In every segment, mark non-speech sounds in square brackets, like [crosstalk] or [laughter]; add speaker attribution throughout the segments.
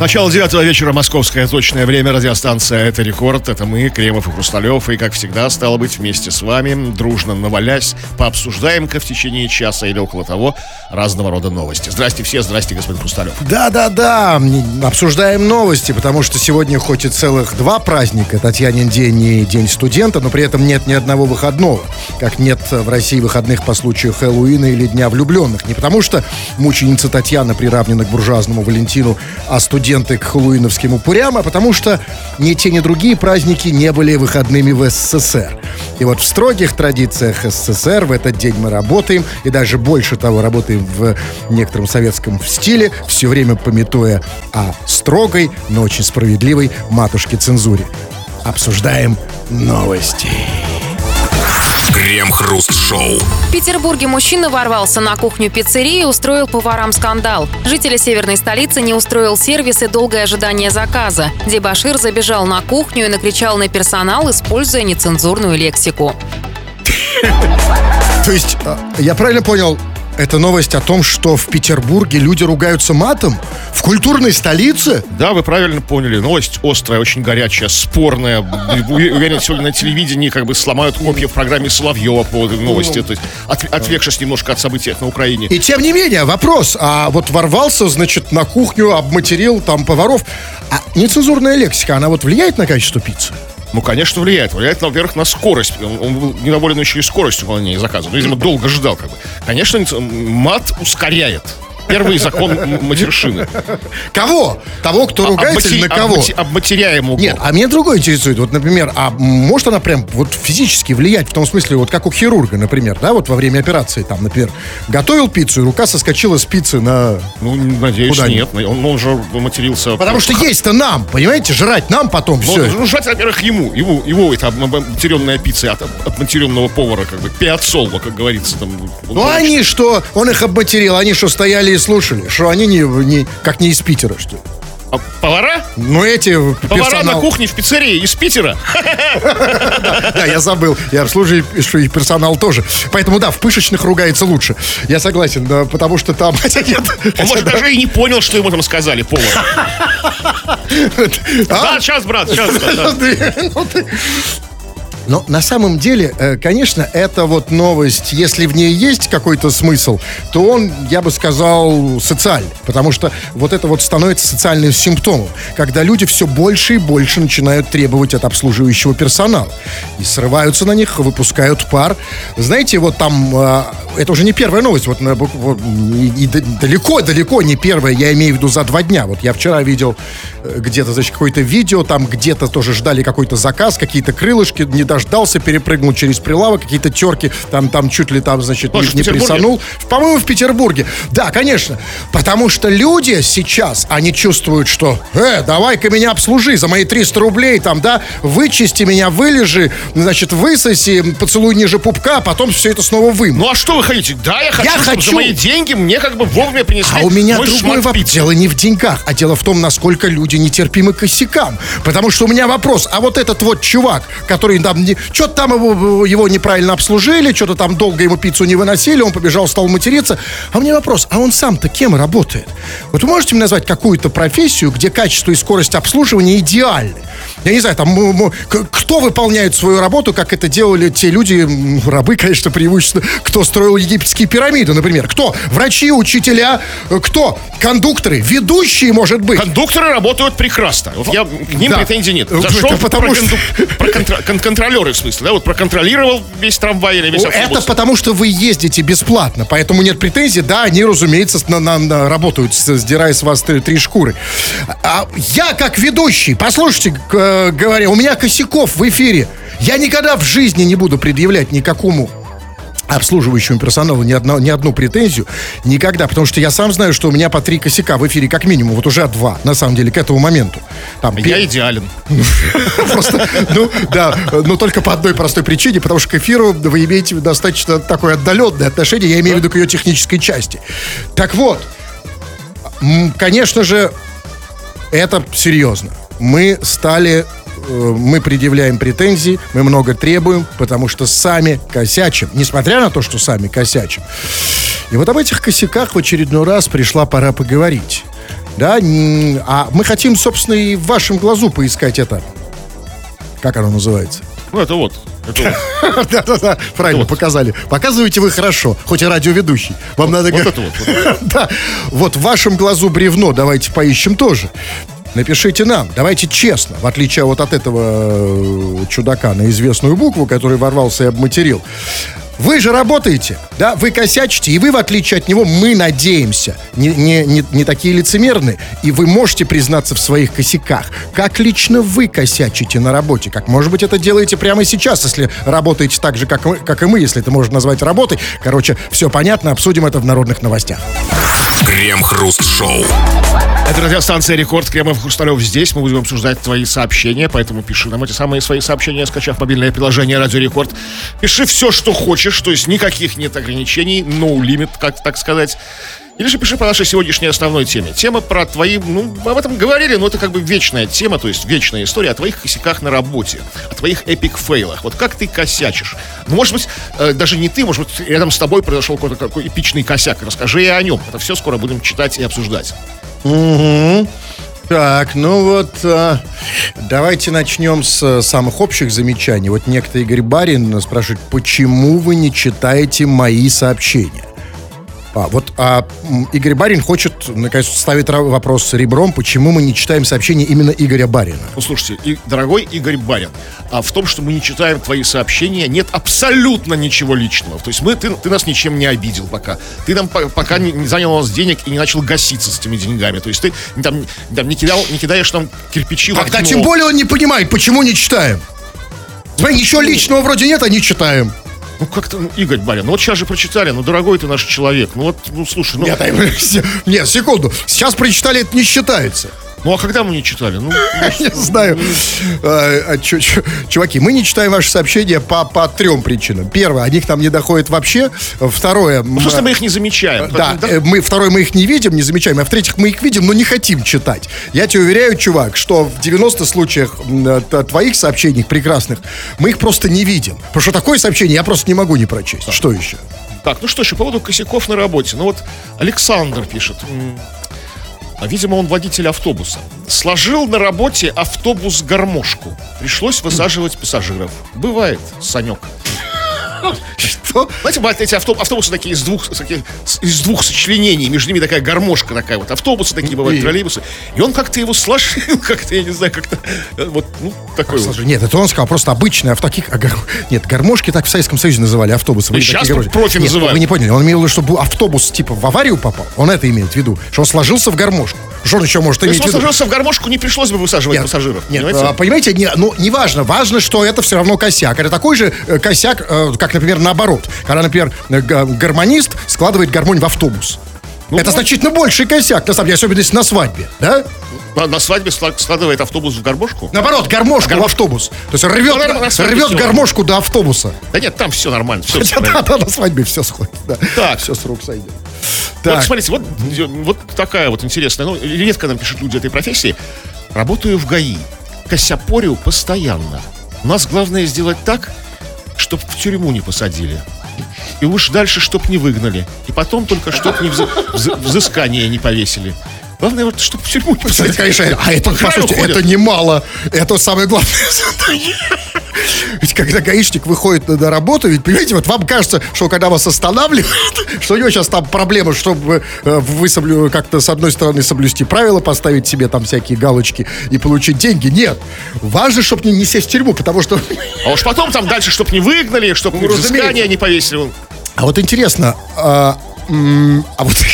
Speaker 1: Начало девятого вечера, московское точное время, радиостанция «Это рекорд», это мы, Кремов и Хрусталев, и, как всегда, стало быть, вместе с вами, дружно навалясь, пообсуждаем-ка в течение часа или около того разного рода новости. Здрасте все, здрасте, господин Хрусталев.
Speaker 2: Да-да-да, обсуждаем новости, потому что сегодня хоть и целых два праздника, Татьянин день и День студента, но при этом нет ни одного выходного, как нет в России выходных по случаю Хэллоуина или Дня влюбленных. Не потому что мученица Татьяна приравнена к буржуазному Валентину, а студент студенты к хэллоуиновским упырям, а потому что ни те, ни другие праздники не были выходными в СССР. И вот в строгих традициях СССР в этот день мы работаем, и даже больше того, работаем в некотором советском стиле, все время пометуя о строгой, но очень справедливой матушке-цензуре. Обсуждаем новости.
Speaker 3: Крем-хруст-шоу.
Speaker 4: В Петербурге мужчина ворвался на кухню пиццерии и устроил поварам скандал. Жители северной столицы не устроил сервис и долгое ожидание заказа. Дебашир забежал на кухню и накричал на персонал, используя нецензурную лексику.
Speaker 2: То есть, а, я правильно понял, это новость о том, что в Петербурге люди ругаются матом? В культурной столице?
Speaker 1: Да, вы правильно поняли. Новость острая, очень горячая, спорная. Уверен, сегодня на телевидении как бы сломают копья в программе Соловьева по этой новости. То есть от, отвлекшись немножко от событий на Украине.
Speaker 2: И тем не менее, вопрос. А вот ворвался, значит, на кухню, обматерил там поваров. А нецензурная лексика, она вот влияет на качество пиццы?
Speaker 1: Ну, конечно, влияет. Влияет, во-первых, на скорость. Он, он был недоволен еще и скоростью выполнения заказа. Ну, видимо, долго ждал, как бы. Конечно, мат ускоряет первый закон матершины.
Speaker 2: Кого? Того, кто а, ругается обматери... или на кого? Обмати...
Speaker 1: Обматеряемого.
Speaker 2: Нет, а меня другое интересует. Вот, например, а может она прям вот физически влиять в том смысле, вот как у хирурга, например, да, вот во время операции, там, например, готовил пиццу, и рука соскочила с пиццы на...
Speaker 1: Ну, надеюсь, нет. Он, он же матерился...
Speaker 2: Потому что есть-то нам, понимаете, жрать нам потом ну, все.
Speaker 1: Ну, жрать, во-первых, ему. Его, его это обматеренная пицца от, от матеренного повара, как бы, пиацолва, как говорится. Там,
Speaker 2: ну, они что? Он их обматерил, они что, стояли слушали, что они не, не как не из Питера, что ли.
Speaker 1: А повара?
Speaker 2: Ну, эти
Speaker 1: Повара персонал... на кухне в пиццерии из Питера. [laughs]
Speaker 2: Да, я забыл. Я обслуживаю и персонал тоже. Поэтому, да, в пышечных ругается лучше. Я согласен, потому что там... [laughs]
Speaker 1: Он, может, даже и не понял, что ему там сказали, повар. [laughs] Да, сейчас, брат, сейчас.
Speaker 2: Но на самом деле, э, конечно, это вот новость, если в ней есть какой-то смысл, то он, я бы сказал, социальный. Потому что вот это вот становится социальным симптомом, когда люди все больше и больше начинают требовать от обслуживающего персонала. И срываются на них, выпускают пар. Знаете, вот там, э, это уже не первая новость, вот, вот и далеко-далеко не первая, я имею в виду за два дня. Вот я вчера видел э, где-то, значит, какое-то видео, там где-то тоже ждали какой-то заказ, какие-то крылышки, не дождался, перепрыгнул через прилавок, какие-то терки, там, там чуть ли там, значит, Может, не, не присанул. По-моему, в Петербурге. Да, конечно. Потому что люди сейчас, они чувствуют, что, э, давай-ка меня обслужи за мои 300 рублей, там, да, вычисти меня, вылежи, значит, высоси, поцелуй ниже пупка, а потом все это снова вы.
Speaker 1: Ну, а что вы хотите? Да, я хочу, я хочу... за мои деньги мне как бы вовремя принесли
Speaker 2: А у меня другой вопрос. Дело не в деньгах, а дело в том, насколько люди нетерпимы к косякам. Потому что у меня вопрос, а вот этот вот чувак, который там что-то там его, его неправильно обслужили, что-то там долго ему пиццу не выносили, он побежал, стал материться. А у меня вопрос, а он сам-то кем работает? Вот вы можете мне назвать какую-то профессию, где качество и скорость обслуживания идеальны? Я не знаю, там, кто выполняет свою работу, как это делали те люди, рабы, конечно, преимущественно, кто строил египетские пирамиды, например. Кто? Врачи, учителя, кто? Кондукторы, ведущие, может быть.
Speaker 1: Кондукторы работают прекрасно. Я, к ним да. претензий нет. Зашел потому что... про контр... контролеры, в смысле, да, вот проконтролировал весь трамвай или весь автобус.
Speaker 2: Это потому, что вы ездите бесплатно, поэтому нет претензий. Да, они, разумеется, на, на, на, работают, сдирая с вас три, три шкуры. А я, как ведущий, послушайте, э, говоря, у меня косяков в эфире. Я никогда в жизни не буду предъявлять никакому обслуживающему персоналу ни, одно, ни одну претензию никогда, потому что я сам знаю, что у меня по три косяка в эфире как минимум, вот уже два, на самом деле, к этому моменту.
Speaker 1: Там, я пер... идеален. [laughs]
Speaker 2: Просто, ну, да, но только по одной простой причине, потому что к эфиру вы имеете достаточно такое отдаленное отношение, я имею в виду к ее технической части. Так вот, конечно же, это серьезно. Мы стали мы предъявляем претензии, мы много требуем, потому что сами косячим. Несмотря на то, что сами косячим. И вот об этих косяках в очередной раз пришла пора поговорить. Да, а мы хотим, собственно, и в вашем глазу поискать это. Как оно называется?
Speaker 1: Ну, это вот. [laughs]
Speaker 2: Да-да-да, правильно, показали. Показываете вы хорошо, хоть и радиоведущий. Вам надо...
Speaker 1: Вот это вот. [laughs]
Speaker 2: Да, вот в вашем глазу бревно давайте поищем тоже. Напишите нам, давайте честно, в отличие вот от этого э, чудака на известную букву, который ворвался и обматерил. Вы же работаете, да, вы косячите, и вы, в отличие от него, мы надеемся, не, не, не, не такие лицемерные, и вы можете признаться в своих косяках. Как лично вы косячите на работе? Как, может быть, это делаете прямо сейчас, если работаете так же, как, мы, как и мы, если это можно назвать работой. Короче, все понятно, обсудим это в народных новостях.
Speaker 3: Крем-хруст-шоу.
Speaker 1: Это радиостанция «Рекорд». Кремов Хрусталев здесь. Мы будем обсуждать твои сообщения, поэтому пиши нам эти самые свои сообщения, скачав мобильное приложение «Радио Рекорд». Пиши все, что хочешь, то есть никаких нет ограничений, no limit, как так сказать. Или же пиши по нашей сегодняшней основной теме. Тема про твои, ну, об этом говорили, но это как бы вечная тема, то есть вечная история о твоих косяках на работе, о твоих эпик фейлах. Вот как ты косячишь? Ну, может быть, э, даже не ты, может быть, рядом с тобой произошел какой-то какой эпичный косяк. Расскажи и о нем. Это все скоро будем читать и обсуждать.
Speaker 2: Угу. Так, ну вот, а, давайте начнем с а, самых общих замечаний. Вот некто Игорь Барин спрашивает, почему вы не читаете мои сообщения? А, вот а, Игорь Барин хочет, наконец, ставить вопрос ребром, почему мы не читаем сообщения именно Игоря Барина.
Speaker 1: Ну, слушайте, и, дорогой Игорь Барин, а в том, что мы не читаем твои сообщения, нет абсолютно ничего личного. То есть мы, ты, ты нас ничем не обидел пока. Ты нам пока не, не занял у нас денег и не начал гаситься с этими деньгами. То есть ты там, там не, кидал, не кидаешь нам кирпичи
Speaker 2: Тогда в тем более он не понимает, почему не читаем. Смотри, ничего личного вроде нет, а не читаем.
Speaker 1: Ну как-то, ну, Игорь Барин, ну вот сейчас же прочитали, ну дорогой ты наш человек, ну вот, ну слушай, ну...
Speaker 2: Нет, [laughs] нет, секунду, сейчас прочитали, это не считается.
Speaker 1: Ну а когда мы не читали? Ну, [laughs]
Speaker 2: не знаю. А, а, чуваки, мы не читаем ваши сообщения по, по трем причинам. Первое, о них нам не доходит вообще. Второе...
Speaker 1: Ну, просто мы их не замечаем.
Speaker 2: Да, э, мы, второе, мы их не видим, не замечаем. А в-третьих, мы их видим, но не хотим читать. Я тебе уверяю, чувак, что в 90 случаях э, твоих сообщений прекрасных мы их просто не видим. Потому что такое сообщение я просто не могу не прочесть. Что еще?
Speaker 1: Так, ну что еще, по поводу косяков на работе. Ну вот Александр пишет. А, видимо, он водитель автобуса. Сложил на работе автобус-гармошку. Пришлось высаживать пассажиров. Бывает, Санек. Что? Знаете, бывают эти автобусы, автобусы такие из двух, такие, из двух сочленений, между ними такая гармошка такая вот. Автобусы такие бывают, и... троллейбусы. И он как-то его сложил, [laughs] как-то, я не знаю, как-то, э, вот, ну, такой вот.
Speaker 2: Слушай, нет, это он сказал просто обычные, а в таких, а, гар... нет, гармошки так в Советском Союзе называли, автобусы.
Speaker 1: И сейчас профи называют.
Speaker 2: Вы не поняли, он имел в виду, что автобус типа в аварию попал, он это имеет в виду, что он сложился в гармошку. Он еще может иметь
Speaker 1: в виду? В гармошку, не пришлось бы высаживать нет, пассажиров.
Speaker 2: Нет, понимаете? А, понимаете, не, ну, неважно, важно, что это все равно косяк. Это такой же э, косяк, э, как, например, наоборот. Когда, например, э, гармонист складывает гармонь в автобус. Ну, это ну, значительно больший косяк, на самом деле, особенно если на свадьбе, да?
Speaker 1: На, на свадьбе складывает автобус в гармошку?
Speaker 2: Наоборот, гармошку Гармош... в автобус. То есть рвет, ну, рвет гармошку до автобуса.
Speaker 1: Да нет, там все нормально. Все
Speaker 2: да, да, на свадьбе все сходит. Да. Так. Все с рук сойдет.
Speaker 1: Так. Вот смотрите, вот, вот такая вот интересная, ну, редко нам пишут люди этой профессии. Работаю в ГАИ, косяпорю постоянно. У нас главное сделать так, чтобы в тюрьму не посадили. И уж дальше, чтоб не выгнали. И потом только, чтоб не взы взыскание не повесили. Главное, вот, чтобы в тюрьму не посадили.
Speaker 2: Конечно, а это, по сути, это немало. Это самое главное [laughs] Ведь когда гаишник выходит на работу, ведь, понимаете, вот вам кажется, что когда вас останавливают, [laughs] что у него сейчас там проблема, чтобы э, вы соблю, как-то с одной стороны соблюсти правила, поставить себе там всякие галочки и получить деньги. Нет. Важно, чтобы не, не сесть в тюрьму, потому что...
Speaker 1: А уж потом там дальше, чтобы не выгнали, чтобы ну, взыскание не повесили.
Speaker 2: А вот интересно, а, а вот... [laughs]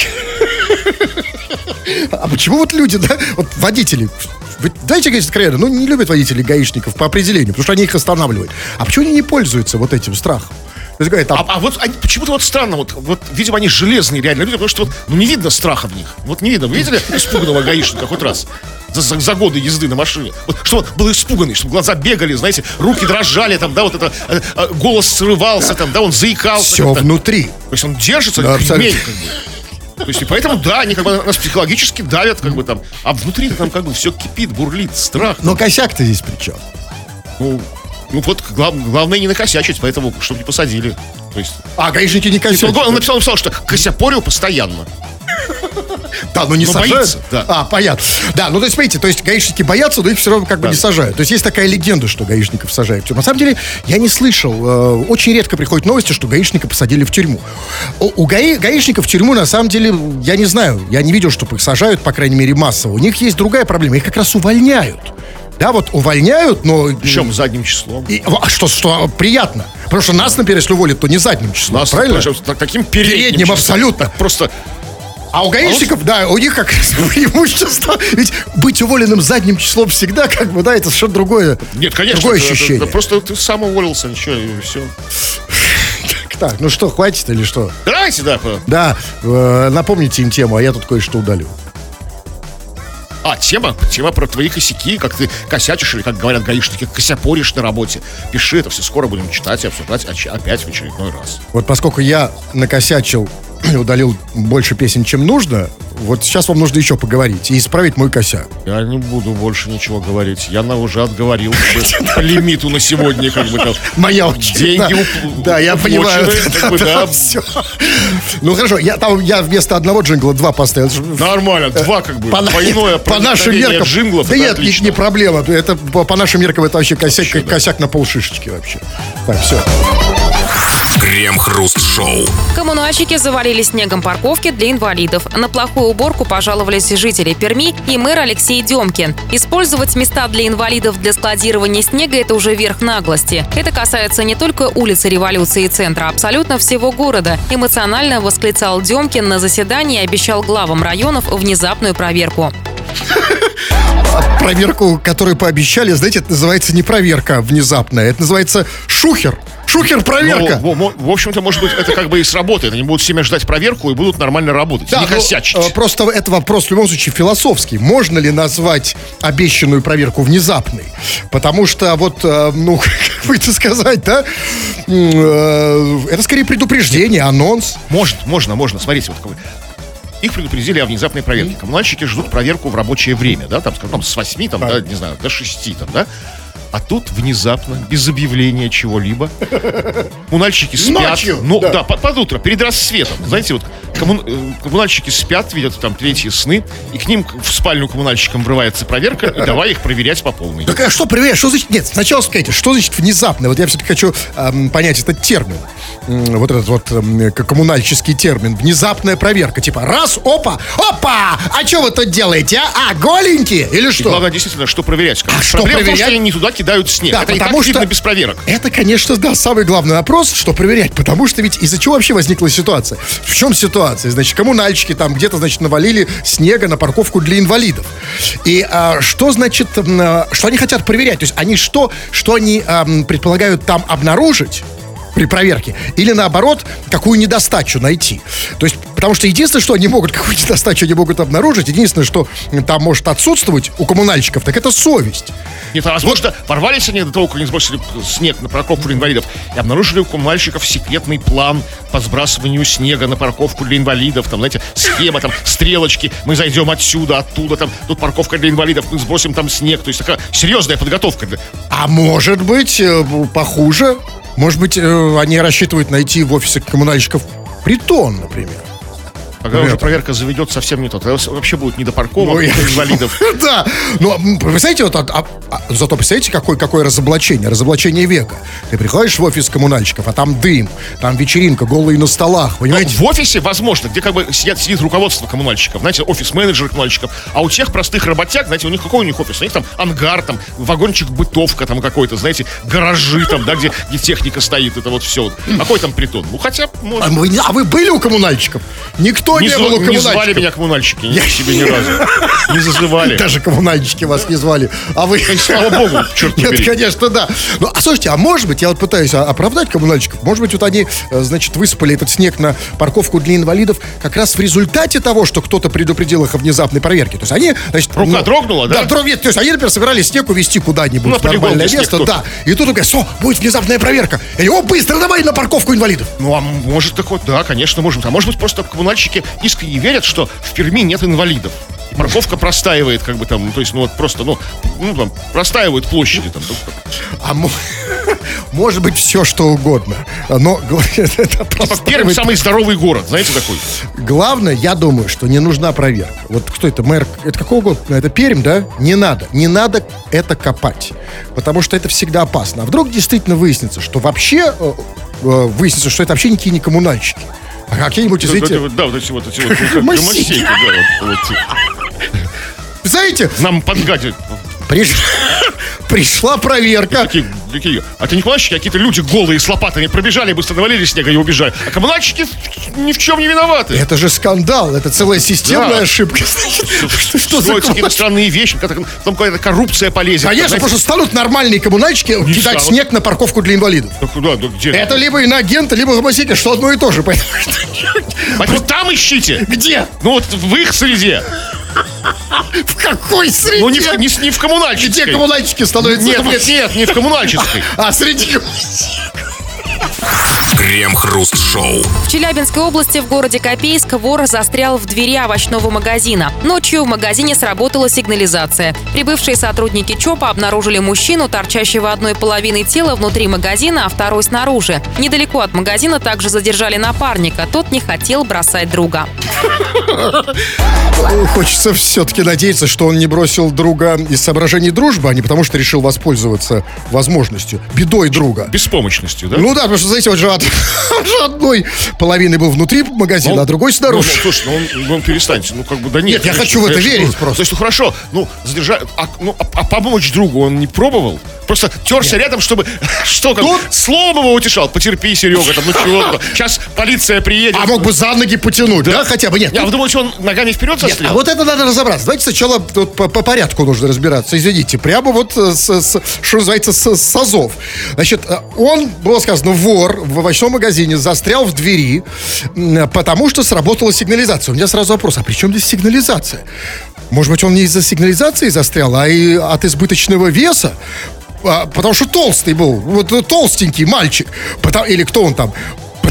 Speaker 2: А почему вот люди, да, вот водители, дайте говорить откровенно, ну не любят водители гаишников по определению, потому что они их останавливают. А почему они не пользуются вот этим страхом?
Speaker 1: То есть, говорит, там... а, а вот они, почему-то вот странно, вот, вот, видимо, они железные реально люди, потому что вот, ну, не видно страха в них. Вот не видно. Вы видели испуганного гаишника хоть раз? За, за, за годы езды на машине. Вот, что он был испуганный, чтобы глаза бегали, знаете, руки дрожали, там, да, вот это, э, э, голос срывался, там, да, он заикался.
Speaker 2: Все внутри.
Speaker 1: То есть он держится, да, кремень, как бы. То есть, и поэтому, да, они как бы нас психологически давят, как бы там, а внутри там как бы все кипит, бурлит, страх.
Speaker 2: Но косяк-то здесь при чем?
Speaker 1: Ну, ну вот глав, главное не накосячить, поэтому, чтобы не посадили. То есть...
Speaker 2: А, гаишники не косят.
Speaker 1: он написал, написал, что косяпорил постоянно.
Speaker 2: Да, но не
Speaker 1: Но
Speaker 2: сажают.
Speaker 1: боится, да.
Speaker 2: А, понятно. Да, ну то есть, смотрите, то есть гаишники боятся, но их все равно как бы
Speaker 1: Да.
Speaker 2: не сажают. То есть есть такая легенда, что гаишников сажают в тюрьму. На самом деле, я не слышал. э, очень редко приходят новости, что гаишника посадили в тюрьму. У, у гаи- гаишников в тюрьму, на самом деле, я не знаю. Я не видел, чтобы их сажают, по крайней мере, массово. У них есть другая проблема. Их как раз увольняют. Да, вот увольняют, но...
Speaker 1: Причем задним числом.
Speaker 2: И, а что, что приятно. Потому что нас, например, если уволят, то не задним числом,
Speaker 1: Нас
Speaker 2: правильно?
Speaker 1: причем так- таким передним,
Speaker 2: Передним, абсолютно.
Speaker 1: Просто
Speaker 2: А у гаишников, да, у них как [laughs] преимущество. Ведь быть уволенным задним числом всегда, как бы, да, это совершенно другое.
Speaker 1: Нет, конечно.
Speaker 2: Другое
Speaker 1: это- это-
Speaker 2: ощущение.
Speaker 1: это просто ты сам уволился, ничего, и все.
Speaker 2: Так, ну что, хватит или что?
Speaker 1: Давайте, да.
Speaker 2: Да, э, напомните им тему, а я тут кое-что удалю.
Speaker 1: А, тема, тема про твои косяки, как ты косячишь, или, как говорят гаишники, косяпоришь на работе. Пиши это все, скоро будем читать и обсуждать опять в очередной раз.
Speaker 2: Вот поскольку я накосячил [clears throat] удалил больше песен, чем нужно, вот сейчас вам нужно еще поговорить и исправить мой косяк.
Speaker 1: Я не буду больше ничего говорить. Я на уже отговорил [laughs] по лимиту на сегодня, как бы. [laughs]
Speaker 2: Моя очередь.
Speaker 1: Деньги
Speaker 2: да. [laughs] я понимаю. Ну хорошо, я там я вместо одного джингла два поставил.
Speaker 1: Нормально, два как бы.
Speaker 2: По, нашим меркам.
Speaker 1: джинглов.
Speaker 2: да нет, не, проблема. Это по, нашим меркам это вообще косяк на полшишечки вообще. Так, все.
Speaker 3: Крем-хруст-шоу.
Speaker 4: Коммунальщики завалили снегом парковки для инвалидов. На плохую уборку пожаловались жители Перми и мэр Алексей Демкин. Использовать места для инвалидов для складирования снега – это уже верх наглости. Это касается не только улицы Революции и центра, а абсолютно всего города. Эмоционально восклицал Демкин на заседании и обещал главам районов внезапную проверку.
Speaker 2: Проверку, которую пообещали, знаете, это называется не проверка внезапная, это называется шухер. Шухер проверка.
Speaker 1: Ну, в, в- в общем-то, может быть, это как бы и сработает. Они будут все ждать проверку и будут нормально работать. не
Speaker 2: ну,
Speaker 1: косячить.
Speaker 2: э, просто это вопрос в любом случае философский. Можно ли назвать обещанную проверку внезапной? Потому что вот, э, ну, [laughs] как бы это сказать, да? Э, Это скорее предупреждение, анонс.
Speaker 1: Можно, можно, можно. Смотрите, вот какой. Их предупредили о внезапной проверке. Коммунальщики ждут проверку в рабочее время, да, там, скажем, там, с 8, там, да, не знаю, до 6, там, да. А тут внезапно, без объявления чего-либо, коммунальщики спят.
Speaker 2: Ночью,
Speaker 1: ну,
Speaker 2: да.
Speaker 1: да, под, под утро, перед рассветом. Знаете, вот коммун- э, коммунальщики спят, видят там третьи сны, и к ним в спальню коммунальщикам врывается проверка, и давай их проверять по полной.
Speaker 2: Так а что проверять? Что значит? Нет, сначала скажите, что значит внезапно? Вот я все-таки хочу эм, понять этот термин. Вот этот вот к- коммунальческий термин. Внезапная проверка. Типа раз, опа, опа! А что вы тут делаете, а? А, голенькие? Или
Speaker 1: И
Speaker 2: что?
Speaker 1: главное, действительно, что проверять?
Speaker 2: А что
Speaker 1: Проблема в том,
Speaker 2: проверять?
Speaker 1: что они не туда кидают снег.
Speaker 2: Да,
Speaker 1: Это и
Speaker 2: потому что-
Speaker 1: без проверок.
Speaker 2: Это, конечно, да, самый главный вопрос, что проверять. Потому что ведь из-за чего вообще возникла ситуация? В чем ситуация? Значит, коммунальщики там где-то, значит, навалили снега на парковку для инвалидов. И а, что значит, а, что они хотят проверять? То есть они что, что они ам, предполагают там обнаружить? При проверке, или наоборот, какую недостачу найти. То есть, потому что единственное, что они могут, [laughs] какую недостачу они могут обнаружить, единственное, что там может отсутствовать у коммунальщиков, так это совесть.
Speaker 1: Нет, а возможно, ворвались они до того, как они сбросили снег на парковку для инвалидов и обнаружили у коммунальщиков секретный план по сбрасыванию снега на парковку для инвалидов. Там, знаете, схема, там, стрелочки. Мы зайдем отсюда, оттуда, там, тут парковка для инвалидов, мы сбросим там снег. То есть такая серьезная подготовка.
Speaker 2: А может быть, э, похуже. Может быть, э, они рассчитывают найти в офисе коммунальщиков притон, например.
Speaker 1: Когда
Speaker 2: Ребята.
Speaker 1: уже проверка заведет совсем не то. Тогда вообще будет не до парковок,
Speaker 2: Ну,
Speaker 1: не
Speaker 2: я-
Speaker 1: до инвалидов. [laughs]
Speaker 2: Да, но м, представляете, вот, а- а- а, зато представляете, какое, какое разоблачение, разоблачение века. Ты приходишь в офис коммунальщиков, а там дым, там вечеринка, голые на столах, понимаете?
Speaker 1: В офисе, возможно, где как бы сидят, сидит руководство коммунальщиков, знаете, офис-менеджер коммунальщиков, а у тех простых работяг, знаете, у них какой у них офис? У них там ангар, там вагончик бытовка там какой-то, знаете, гаражи там, да, где, где техника стоит, это вот все. Какой там притон? Ну, хотя,
Speaker 2: А
Speaker 1: может,
Speaker 2: не- а вы были у коммунальщиков? Никто не,
Speaker 1: не,
Speaker 2: был у
Speaker 1: зв- не звали меня коммунальщики, к себе ни разу. [laughs] Не зазывали. [laughs]
Speaker 2: Даже коммунальщики вас не звали. А вы...
Speaker 1: Слава богу, черт [laughs]
Speaker 2: Нет, конечно, да. Ну, а слушайте, а может быть, я вот пытаюсь а, оправдать коммунальщиков, может быть, вот они, э, значит, высыпали этот снег на парковку для инвалидов как раз в результате того, что кто-то предупредил их о внезапной проверке. То есть они, значит...
Speaker 1: Рука дрогнула, да?
Speaker 2: Да, дрогнет. То есть они, например, собирались снег увезти куда-нибудь
Speaker 1: Ну,
Speaker 2: в нормальное
Speaker 1: полигон, где
Speaker 2: место. Да. И тут говорят, все, будет внезапная проверка. И о, быстро, давай на парковку инвалидов.
Speaker 1: Ну, а может такое, да, конечно, может. А может быть, просто коммунальщики искренне верят, что в Перми нет инвалидов. И парковка простаивает, как бы там, ну, то есть, ну вот просто, ну, ну там, простаивают площади там.
Speaker 2: А мо- [laughs] может быть все что угодно. Но [laughs] это
Speaker 1: Типа
Speaker 2: просто...
Speaker 1: Пермь самый здоровый город, знаете такой?
Speaker 2: Главное, я думаю, что не нужна проверка. Вот кто это, мэр? Это какого года? Ну, Это Пермь, да? Не надо. Не надо это копать. Потому что это всегда опасно. А вдруг действительно выяснится, что вообще... э, э, Выяснится, что это вообще никакие не коммунальщики. А какие-нибудь, извините...
Speaker 1: Да, вот эти вот, [laughs] гомосеки, да, вот.
Speaker 2: Знаете,
Speaker 1: Нам подгадят.
Speaker 2: Приш- [laughs] пришла проверка.
Speaker 1: Такие, такие, а это не а какие-то люди голые с лопатами пробежали, быстро навалили снега и убежали. А коммунальщики ни в чем не виноваты.
Speaker 2: Это же скандал, это целая системная
Speaker 1: Да.
Speaker 2: ошибка. Что, [laughs] что за
Speaker 1: какие-то странные вещи, там какая-то коррупция полезет.
Speaker 2: Конечно, просто станут нормальные коммунальщики кидать
Speaker 1: станут.
Speaker 2: снег на парковку для инвалидов.
Speaker 1: да куда, да где?
Speaker 2: Это либо иноагенты, либо гомосеки, что одно и то же. [laughs] Поэтому-
Speaker 1: вот там ищите.
Speaker 2: Где?
Speaker 1: Ну вот в их среде.
Speaker 2: В какой среде?
Speaker 1: Ну не в, не, не в коммунальческой.
Speaker 2: Где коммунальщики становятся?
Speaker 1: Нет, нет, нет, не в коммунальческой.
Speaker 2: А среди...
Speaker 3: Крем-хруст-шоу.
Speaker 4: В Челябинской области в городе Копейск вор застрял в двери овощного магазина. Ночью в магазине сработала сигнализация. Прибывшие сотрудники ЧОПа обнаружили мужчину, торчащего одной половиной тела внутри магазина, а второй снаружи. Недалеко от магазина также задержали напарника. Тот не хотел бросать друга.
Speaker 2: Хочется все-таки надеяться, что он не бросил друга из соображений дружбы, а не потому что решил воспользоваться возможностью, бедой друга.
Speaker 1: Беспомощностью, да?
Speaker 2: Ну да, потому что, знаете, вот же от, [laughs] одной половины был внутри магазина,
Speaker 1: Ну,
Speaker 2: а другой
Speaker 1: Ну,
Speaker 2: снаружи.
Speaker 1: ну, слушай, ну, он, он перестаньте, ну как бы да нет.
Speaker 2: Нет, я
Speaker 1: конечно,
Speaker 2: хочу в это
Speaker 1: конечно,
Speaker 2: верить
Speaker 1: ну,
Speaker 2: просто.
Speaker 1: То есть, ну хорошо, ну задержать, а, ну, а, а помочь другу он не пробовал? Просто терся рядом, чтобы, [laughs] что как,
Speaker 2: Тут-
Speaker 1: словом его утешал, потерпи, Серега, там, ну чего, сейчас полиция приедет.
Speaker 2: А мог бы за ноги потянуть, да? Хотя бы нет.
Speaker 1: Я, а вы думаете, он ногами вперед
Speaker 2: Нет,
Speaker 1: застрял?
Speaker 2: а вот это надо разобраться. Давайте сначала вот по, по порядку нужно разбираться. Извините, прямо вот, э, с, с- что называется, с, с азов. Значит, э, он, было сказано, вор в овощном магазине застрял в двери, потому что сработала сигнализация. У меня сразу вопрос, а при чем здесь сигнализация? Может быть, он не из-за сигнализации застрял, а и от избыточного веса? А, потому что толстый был, вот э, толстенький мальчик. Или кто он там?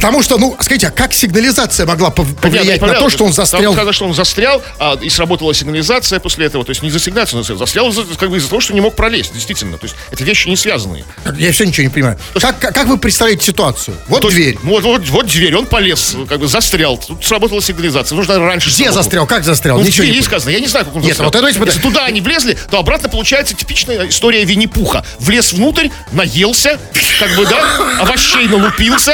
Speaker 2: Потому что, ну, скажите, а как сигнализация могла повлиять на то, что он
Speaker 1: Там
Speaker 2: застрял?
Speaker 1: сказано, что он застрял, а, и сработала сигнализация после этого. То есть не за сигнализацию, он застрял из-за- как бы из-за того, что не мог пролезть, действительно. То есть это вещи не связанные.
Speaker 2: Я все ничего не понимаю. Как, как, как вы представляете ситуацию? Вот
Speaker 1: То
Speaker 2: дверь.
Speaker 1: Вот, вот, вот дверь, он полез, как бы застрял. Тут сработала сигнализация. Нужно раньше.
Speaker 2: Где
Speaker 1: сработало.
Speaker 2: застрял? Как застрял?
Speaker 1: Ну,
Speaker 2: Ничего не
Speaker 1: сказано. Я не знаю, как он
Speaker 2: Нет,
Speaker 1: застрял.
Speaker 2: вот это давайте
Speaker 1: Если туда они влезли, то обратно получается типичная история Винни-Пуха. Влез внутрь, наелся, как бы, да, [laughs] овощей налупился,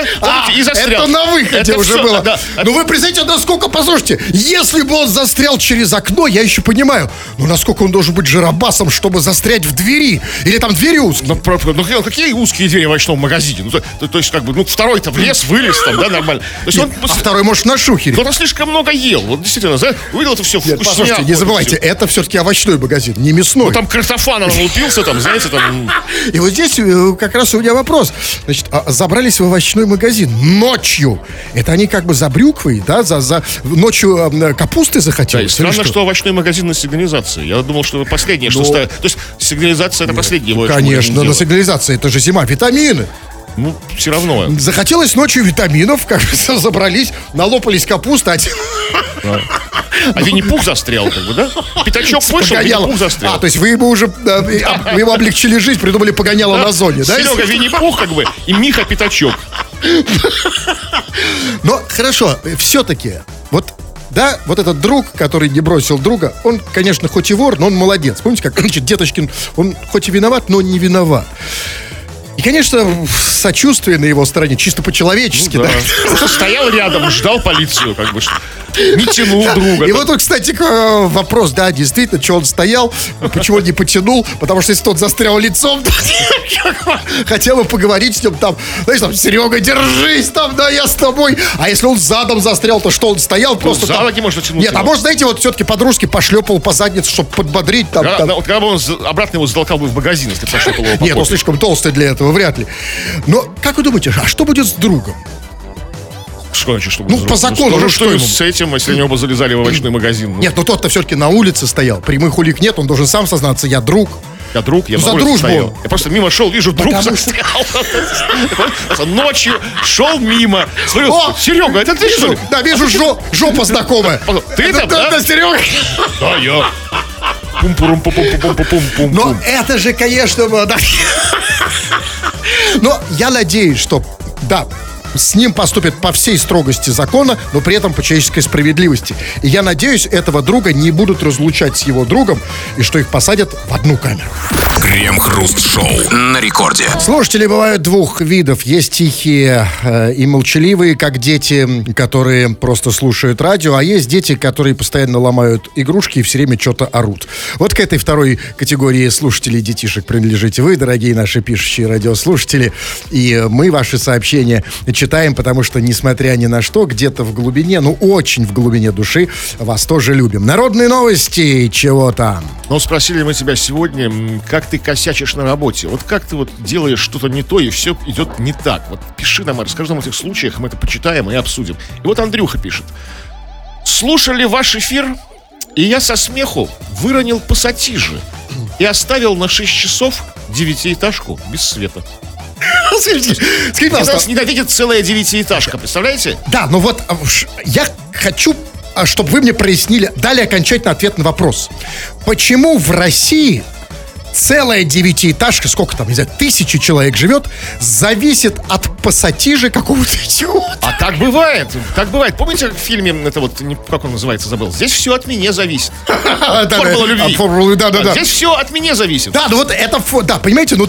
Speaker 1: и застрял.
Speaker 2: А, Это на выходе
Speaker 1: Это
Speaker 2: уже
Speaker 1: всё,
Speaker 2: было.
Speaker 1: да.
Speaker 2: Ну вы представляете, насколько, послушайте, если бы он застрял через окно, я еще понимаю, ну насколько он должен быть жиробасом, чтобы застрять в двери? Или там двери узкие?
Speaker 1: Ну, ну, какие- узкие двери в овощном магазине? Ну, то, то- есть, как бы, ну, второй-то влез, вылез там, да, нормально. То есть, он,
Speaker 2: А второй, может, на шухере?
Speaker 1: он слишком много ел. Вот действительно, знаешь, увидел это все
Speaker 2: Нет,
Speaker 1: вкусняк.
Speaker 2: послушайте, не забывайте,
Speaker 1: всё.
Speaker 2: это все-таки овощной магазин, не мясной.
Speaker 1: Ну, там картофана налупился, там, знаете, там...
Speaker 2: И вот здесь э, как раз у меня вопрос. Значит, а, забрались в овощной магазин ночью. Это они как бы за брюквой, да, за, за ночью э, капусты
Speaker 1: Да, и
Speaker 2: захотелось? или
Speaker 1: странно,
Speaker 2: что?
Speaker 1: что овощной магазин на сигнализации. Я думал, что это последнее, что
Speaker 2: Ну,
Speaker 1: ставят. То есть сигнализация это последнее. мы
Speaker 2: Конечно, на сигнализации, это же зима, витамины.
Speaker 1: Ну, все равно.
Speaker 2: Захотелось ночью витаминов, как бы [laughs] забрались, налопались капуста, один
Speaker 1: А Винни-Пух застрял, как бы, да? Пятачок вышел. Винни-Пух застрял.
Speaker 2: А, то есть вы ему уже, э, и- а, вы ему облегчили жизнь, придумали погоняло на зоне, да?
Speaker 1: Серега Винни-Пух, как бы, и Миха Пятачок. [laughs]
Speaker 2: Но хорошо, все-таки, вот да, вот этот друг, который не бросил друга, он, конечно, хоть и вор, но он молодец. Помните, как значит, Деточкин, он хоть и виноват, но не виноват. И, конечно, сочувствие на его стороне, чисто по-человечески,
Speaker 1: Да.
Speaker 2: да.
Speaker 1: Просто стоял рядом, ждал полицию, как бы, что не тянул друга.
Speaker 2: И вот, тут, кстати, э, вопрос, да, действительно, что он стоял, почему он не потянул, потому что если тот застрял лицом, [laughs] хотел бы поговорить с ним там, знаешь, там, Серега, держись там, да, я с тобой. А если он задом застрял, то что он стоял просто
Speaker 1: за
Speaker 2: там-
Speaker 1: можно тянуть
Speaker 2: Нет, а может, знаете, вот все-таки подружки пошлепал по заднице, чтобы подбодрить там.
Speaker 1: Когда,
Speaker 2: там.
Speaker 1: ну, вот когда бы он обратно его затолкал бы в магазин, если бы пошел его по
Speaker 2: Нет, он
Speaker 1: попе.
Speaker 2: слишком толстый для этого, вряд ли. Но как вы думаете, а что будет с другом?
Speaker 1: Что значит, что
Speaker 2: Ну, по закону,
Speaker 1: Тоже
Speaker 2: ну,
Speaker 1: что
Speaker 2: что ему?
Speaker 1: с этим, если они оба залезали в овощной магазин? Ну,
Speaker 2: Нет, ну тот-то все-таки на улице стоял. Прямых улик нет, он должен сам сознаться, я друг.
Speaker 1: Я друг, я
Speaker 2: Ну, за дружбу.
Speaker 1: стоял. Я просто мимо шел, вижу, друг
Speaker 2: Потому что- [laughs]
Speaker 1: застрял. Ночью шел мимо. Смотрю,
Speaker 2: О!
Speaker 1: Серега, это ты что ли?
Speaker 2: Да, вижу, жо- жопа знакомая. [laughs]
Speaker 1: Ты там, да?
Speaker 2: Да, Серега.
Speaker 1: Да, я. пум пурум пум пум пум пум пум
Speaker 2: Но это же, конечно, да. [laughs] Но я надеюсь, что, да, с ним поступят по всей строгости закона, но при этом по человеческой справедливости. И я надеюсь, этого друга не будут разлучать с его другом, и что их посадят в одну камеру.
Speaker 3: Крем-хруст-шоу на рекорде.
Speaker 2: Слушатели бывают двух видов. Есть тихие э, и молчаливые, как дети, которые просто слушают радио, а есть дети, которые постоянно ломают игрушки и все время что-то орут. Вот к этой второй категории слушателей детишек принадлежите вы, дорогие наши пишущие радиослушатели. И э, мы ваши сообщения читаем, потому что, несмотря ни на что, где-то в глубине, ну очень в глубине души, вас тоже любим. Народные новости, чего там?
Speaker 1: Но спросили мы тебя сегодня, как ты косячишь на работе. Вот как ты вот делаешь что-то не то, и все идет не так. Вот пиши нам, расскажи нам о этих случаях, мы это почитаем и обсудим. И вот Андрюха пишет. Слушали ваш эфир, и я со смеху выронил пассатижи и оставил на 6 часов девятиэтажку без света. [laughs]
Speaker 2: Скажите,
Speaker 1: нас ненавидит целая девятиэтажка, представляете?
Speaker 2: Да, но вот а, я хочу, а, чтобы вы мне прояснили, дали окончательный ответ на вопрос. Почему в России целая девятиэтажка, сколько там, не знаю, тысячи человек живет, зависит от пассатижа какого-то [laughs] идиота?
Speaker 1: А так бывает, так бывает. Помните в фильме, это вот, не- как он называется, забыл? Здесь все от меня зависит. [laughs] Формула любви.
Speaker 2: А, формула, да, да, да.
Speaker 1: Здесь все от меня зависит.
Speaker 2: Да, ну вот это, да, понимаете, ну,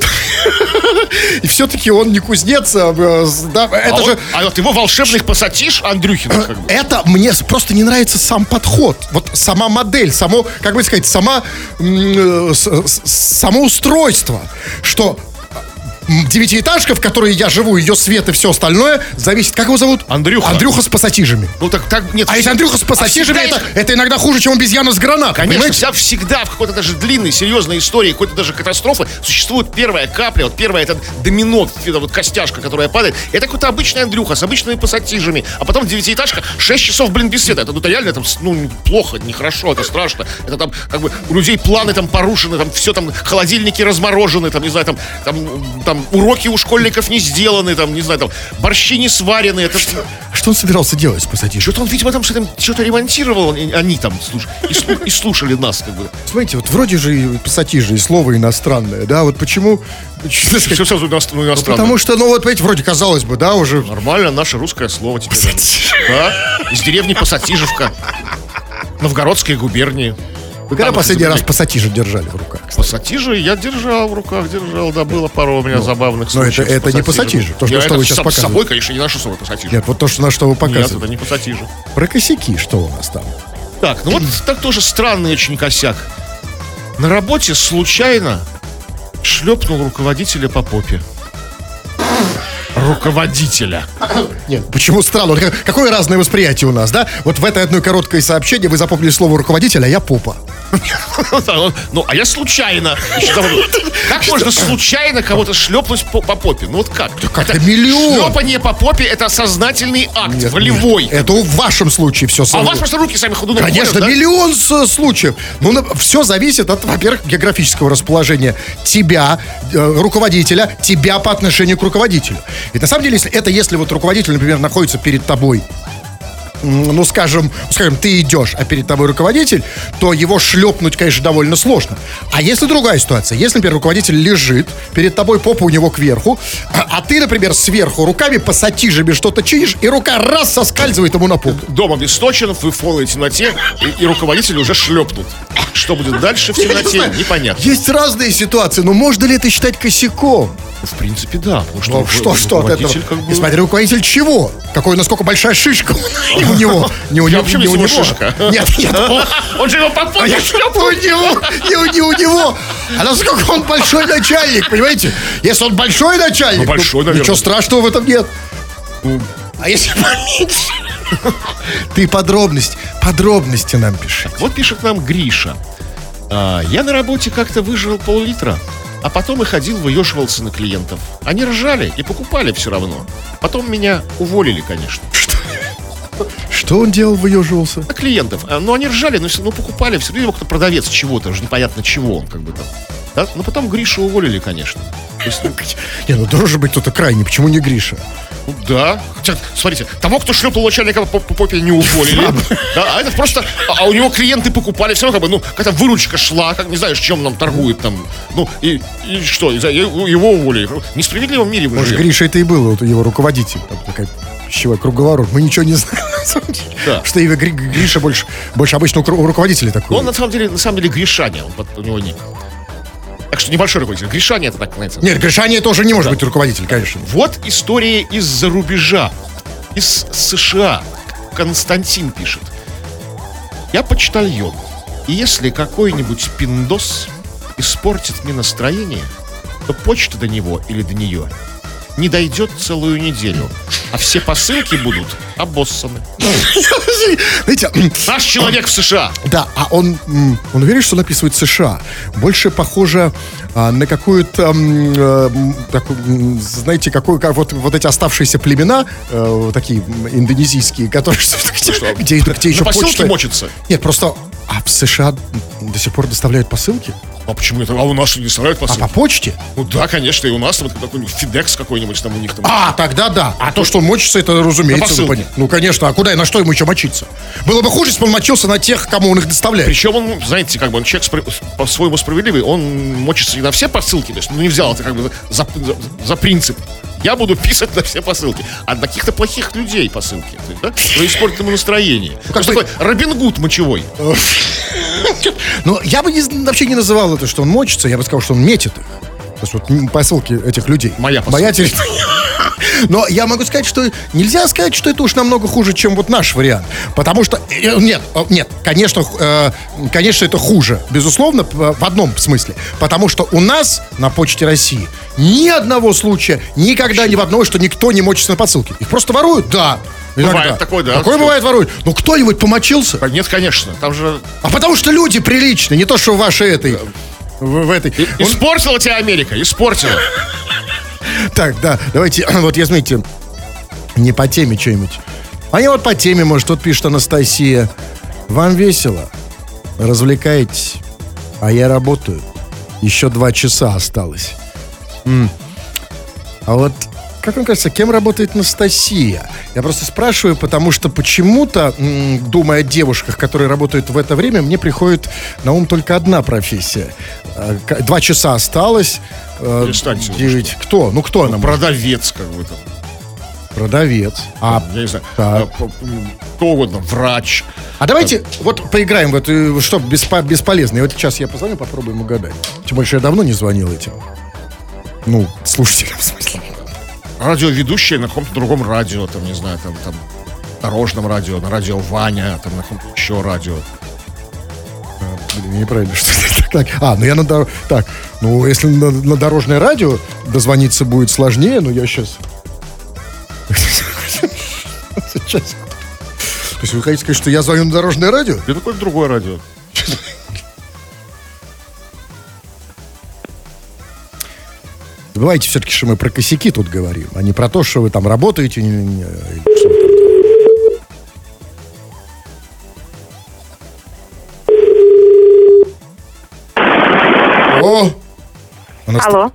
Speaker 2: [laughs] и все-таки он не кузнец, а, э, да,
Speaker 1: а,
Speaker 2: это
Speaker 1: вот,
Speaker 2: же,
Speaker 1: а вот его волшебных пассатиж Андрюхина как бы.
Speaker 2: это мне просто не нравится сам подход. Вот сама модель, само, как бы сказать, сама, э, само устройство, что девятиэтажка, в которой я живу, ее свет и все остальное, зависит, как его зовут?
Speaker 1: Андрюха.
Speaker 2: Андрюха с пассатижами.
Speaker 1: Ну так, так нет.
Speaker 2: А если Андрюха с пассатижами,
Speaker 1: всегда
Speaker 2: это,
Speaker 1: есть-
Speaker 2: это иногда хуже, чем обезьяна с гранатой.
Speaker 1: Конечно,
Speaker 2: понимаете?
Speaker 1: вся, всегда в какой-то даже длинной, серьезной истории, какой-то даже катастрофы существует первая капля, вот первая это домино, это вот костяшка, которая падает. Это какой-то обычный Андрюха с обычными пассатижами, а потом девятиэтажка, 6 часов, блин, без света. Это ну, это реально там, ну, плохо, нехорошо, это страшно. Это там, как бы, у людей планы там порушены, там все там, холодильники разморожены, там, не знаю, там, там, там уроки у школьников не сделаны, там, не знаю, там, борщи не сварены. Это...
Speaker 2: Что он собирался делать с пассатижем?
Speaker 1: Что-то он, видимо, там что-то, что-то ремонтировал, они там слуш- и, слу- и слушали нас, как бы.
Speaker 2: Смотрите, вот вроде же пассатижи, и слово иностранное, да, вот почему...
Speaker 1: Все сразу иностранно.
Speaker 2: Ну, Потому что, ну вот, понимаете, вроде казалось бы, да, уже...
Speaker 1: Нормально, наше русское слово теперь. Да? Из деревни Пассатижевка. Новгородской губернии.
Speaker 2: Вы когда последний раз пассатижи держали в руках?
Speaker 1: Пассатижи я держал в руках, держал, да, было пару у меня забавных
Speaker 2: но это-
Speaker 1: случаев. с
Speaker 2: это не пассатижи, то, что- что вы сейчас
Speaker 1: с- С
Speaker 2: показываете.
Speaker 1: собой, конечно, не ношу с собой пассатижи.
Speaker 2: Нет, вот то, что, на что вы
Speaker 1: Нет,
Speaker 2: показываете.
Speaker 1: это не пассатижи.
Speaker 2: Про косяки что у нас там?
Speaker 1: Так, ну вот так тоже странный очень косяк. На работе случайно шлепнул руководителя по попе. Руководителя. [coughs]
Speaker 2: Нет, почему странно? Вот как- Какое разное восприятие у нас, да? Вот в этой одной короткой сообщении вы запомнили слово руководителя, а я попа. [laughs]
Speaker 1: Ну, а я случайно. Как можно случайно кого-то шлепнуть по, по попе? Ну вот как?
Speaker 2: как-то миллион.
Speaker 1: Шлепание по попе это сознательный акт, волевой.
Speaker 2: это в вашем случае все
Speaker 1: А у вас просто руки сами ходуном
Speaker 2: Конечно,
Speaker 1: да?
Speaker 2: миллион случаев. Ну, все зависит от, во-первых, географического расположения тебя, э, руководителя, тебя по отношению к руководителю. Ведь на самом деле, если, это если вот руководитель, например, находится перед тобой, ну, скажем, скажем, ты идешь, а перед тобой руководитель, то его шлепнуть, конечно, довольно сложно. А если другая ситуация? Если, например, руководитель лежит, перед тобой попа у него кверху, а, а ты, например, сверху руками пассатижами что-то чинишь, и рука раз соскальзывает ему на попу.
Speaker 1: Дом обесточен, вы в полной темноте, и, и руководитель уже шлепнут. Что будет дальше в
Speaker 2: не
Speaker 1: темноте,
Speaker 2: знаю.
Speaker 1: непонятно.
Speaker 2: Есть разные ситуации, но можно ли это считать косяком?
Speaker 1: В принципе, да. Потому что
Speaker 2: Ну, что, что от этого?
Speaker 1: как бы-
Speaker 2: И смотри, руководитель чего? Какой, насколько большая шишка и у него. Не у него, не у него. Нет, нет.
Speaker 1: Он же его по попе
Speaker 2: я
Speaker 1: шлепнул.
Speaker 2: у него, не, у- не у него. А насколько он большой начальник, понимаете? Если он большой начальник,
Speaker 1: Ну, большой,
Speaker 2: то
Speaker 1: наверное.
Speaker 2: ничего страшного в этом нет. А если поменьше? Ты подробности, подробности нам пиши.
Speaker 1: Вот пишет нам Гриша. «А, я на работе как-то выжрал пол-литра, а потом и ходил, выешивался на клиентов. Они ржали и покупали все равно. Потом меня уволили, конечно.
Speaker 2: что он делал, выеживался?
Speaker 1: На клиентов. А, Ну, они ржали, но все равно покупали. Все равно кто продавец чего-то, уже непонятно чего он как бы там. Да? Но потом Гришу уволили, конечно. Есть, ну, [laughs]
Speaker 2: Не, ну должен быть кто-то крайний, почему не Гриша?
Speaker 1: ну, да. Хотя, смотрите, того, кто шлепал начальника по, по попе, не уволили. [laughs] Да, а это просто... А, а у него клиенты покупали, все равно как бы, ну, какая-то выручка шла, как не знаешь, чем нам торгует там. Ну, и, и что, и его уволили. В несправедливом мире мы
Speaker 2: Может,
Speaker 1: живем.
Speaker 2: Гриша это и был, вот его руководитель. Там такая пищевой круговорот. Мы ничего не знаем.
Speaker 1: Да.
Speaker 2: Что Ива Гри- Гриша больше, больше обычно у руководителя такой.
Speaker 1: Он на самом деле, на самом деле Гришаня, он, у него ник. Так что небольшой руководитель. Гришаня это так, знаете.
Speaker 2: Нет, Гришаня тоже не может быть руководитель, конечно.
Speaker 1: Вот история из-за рубежа, из США. Константин пишет. Я почтальон. И если какой-нибудь пиндос испортит мне настроение, то почта до него или до нее не дойдет целую неделю. А все посылки будут обоссаны. [laughs]
Speaker 2: Знаете,
Speaker 1: Наш человек в США.
Speaker 2: Да, а он, он уверен, что написывает США. Больше похоже а, на какую-то, э, знаете, какой, как вот, вот эти оставшиеся племена, э, такие индонезийские, которые, где, где, еще почта-
Speaker 1: мочится.
Speaker 2: Нет, просто, а в США до сих пор доставляют посылки?
Speaker 1: А почему это? А у нас не
Speaker 2: А
Speaker 1: посылки?
Speaker 2: по почте?
Speaker 1: Ну да, конечно, и у нас там какой-нибудь Фидекс какой-нибудь там у них там.
Speaker 2: А, тогда да. А то, что он мочится, это
Speaker 1: На
Speaker 2: разумеется. ну, понятно. Ну, конечно. А куда и на что ему еще мочиться? Было бы хуже, если бы он мочился на тех, кому он их доставляет.
Speaker 1: Причем он, знаете, как бы он человек спро- по-своему справедливый, он мочится не на все посылки, то есть, ну, не взял это как бы за, за- за принцип. Я буду писать на все посылки. А на каких-то плохих людей посылки. Да? Кто испортит ему настроение. Ну,
Speaker 2: как
Speaker 1: такой Робин Гуд мочевой. [laughs]
Speaker 2: Но я бы не- вообще не называл это, что он мочится, я бы сказал, что он метит их. То есть вот посылки этих людей.
Speaker 1: Моя посылка.
Speaker 2: Моя территория. Но я могу сказать, что нельзя сказать, что это уж намного хуже, чем вот наш вариант. Потому что, э, нет, э, нет, конечно, э, конечно, это хуже, безусловно, в одном смысле. Потому что у нас на Почте России ни одного случая, никогда ни в одного, что никто не мочится на посылке. Их просто воруют, да.
Speaker 1: Бывает
Speaker 2: Иногда.
Speaker 1: такое, да.
Speaker 2: Такое бывает воруют. Ну, кто-нибудь помочился?
Speaker 1: Нет, конечно, там же
Speaker 2: А потому что люди приличные, не то, что в вашей этой... В, в этой. Он-
Speaker 1: испортила тебя Америка, испортила.
Speaker 2: Так, да, давайте, [clears throat] вот я, смотрите, не по теме что-нибудь. А я вот по теме, может, тут пишет Анастасия. Вам весело? Развлекаетесь? А я работаю. Еще два часа осталось. М. А вот, как вам кажется, кем работает Анастасия? Я просто спрашиваю, потому что почему-то, думая о девушках, которые работают в это время, мне приходит на ум только одна профессия. Э, Два часа осталось. э,
Speaker 1: Перестаньте
Speaker 2: девять. Кто? Ну, кто она? может?
Speaker 1: Продавец, как бы там.
Speaker 2: Продавец. А,
Speaker 1: Я не знаю,
Speaker 2: Так.
Speaker 1: м, кто угодно, врач.
Speaker 2: а давайте вот поиграем в эту, что беспо- бесполезно. И вот сейчас я позвоню, попробуем угадать. Тем больше я давно не звонил этим. Ну, слушателям, в смысле.
Speaker 1: Радиоведущие на каком-то другом радио, там, не знаю, там, там, дорожном радио, на радио Ваня, там, на каком-то еще радио.
Speaker 2: Блин, неправильно, что [laughs] так. А, ну я на дор- Так, ну если на, на дорожное радио дозвониться будет сложнее, но я сейчас... [laughs] Сейчас. То есть вы хотите сказать, что я звоню на дорожное радио?
Speaker 1: Это какое-то другое радио. [laughs]
Speaker 2: Забывайте все-таки, что мы про косяки тут говорим, а не про то, что вы там работаете. О! Анаст-
Speaker 5: Алло.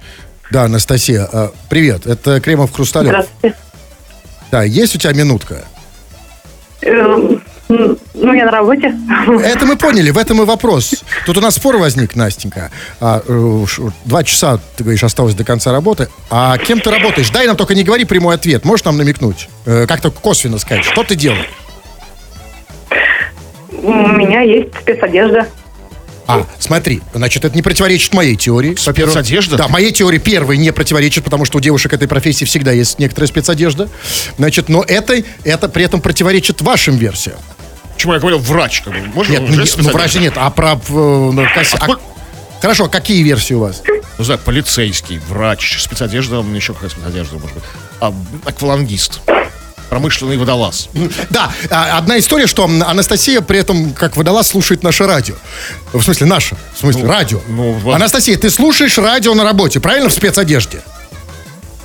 Speaker 2: Да, Анастасия, а, привет, это Кремов Хрусталев.
Speaker 5: Здравствуйте.
Speaker 2: Да, есть у тебя минутка?
Speaker 5: Эм, Ну, я на работе.
Speaker 2: Это мы поняли, в этом и вопрос. Тут у нас спор возник, Настенька. А, э, два часа, ты говоришь, осталось до конца работы. А кем ты работаешь? Дай нам только не говори прямой ответ. Можешь нам намекнуть? Э, как-то косвенно сказать. Что ты делаешь?
Speaker 5: У меня есть спецодежда.
Speaker 2: А, смотри, значит, это не противоречит моей теории. во-первых.
Speaker 1: Спецодежда?
Speaker 2: Да, моей теории первой не противоречит, потому что у девушек этой профессии всегда есть некоторая спецодежда. Значит, но это, это при этом противоречит вашим версиям.
Speaker 1: Почему я говорил врач? Как бы? Можно
Speaker 2: Нет, ну, не- ну, врача нет, а про... э, ну, коси- а-
Speaker 1: Откуда-
Speaker 2: Хорошо, а какие версии у вас?
Speaker 1: Ну, знаю, полицейский, врач, спецодежда, еще какая спецодежда, может быть. А, аквалангист. Промышленный водолаз.
Speaker 2: Да, а, одна история, что Анастасия при этом, как водолаз, слушает наше радио. В смысле, наше. В смысле, радио.
Speaker 1: ну, вот.
Speaker 2: Анастасия, ты слушаешь радио на работе, правильно, в спецодежде?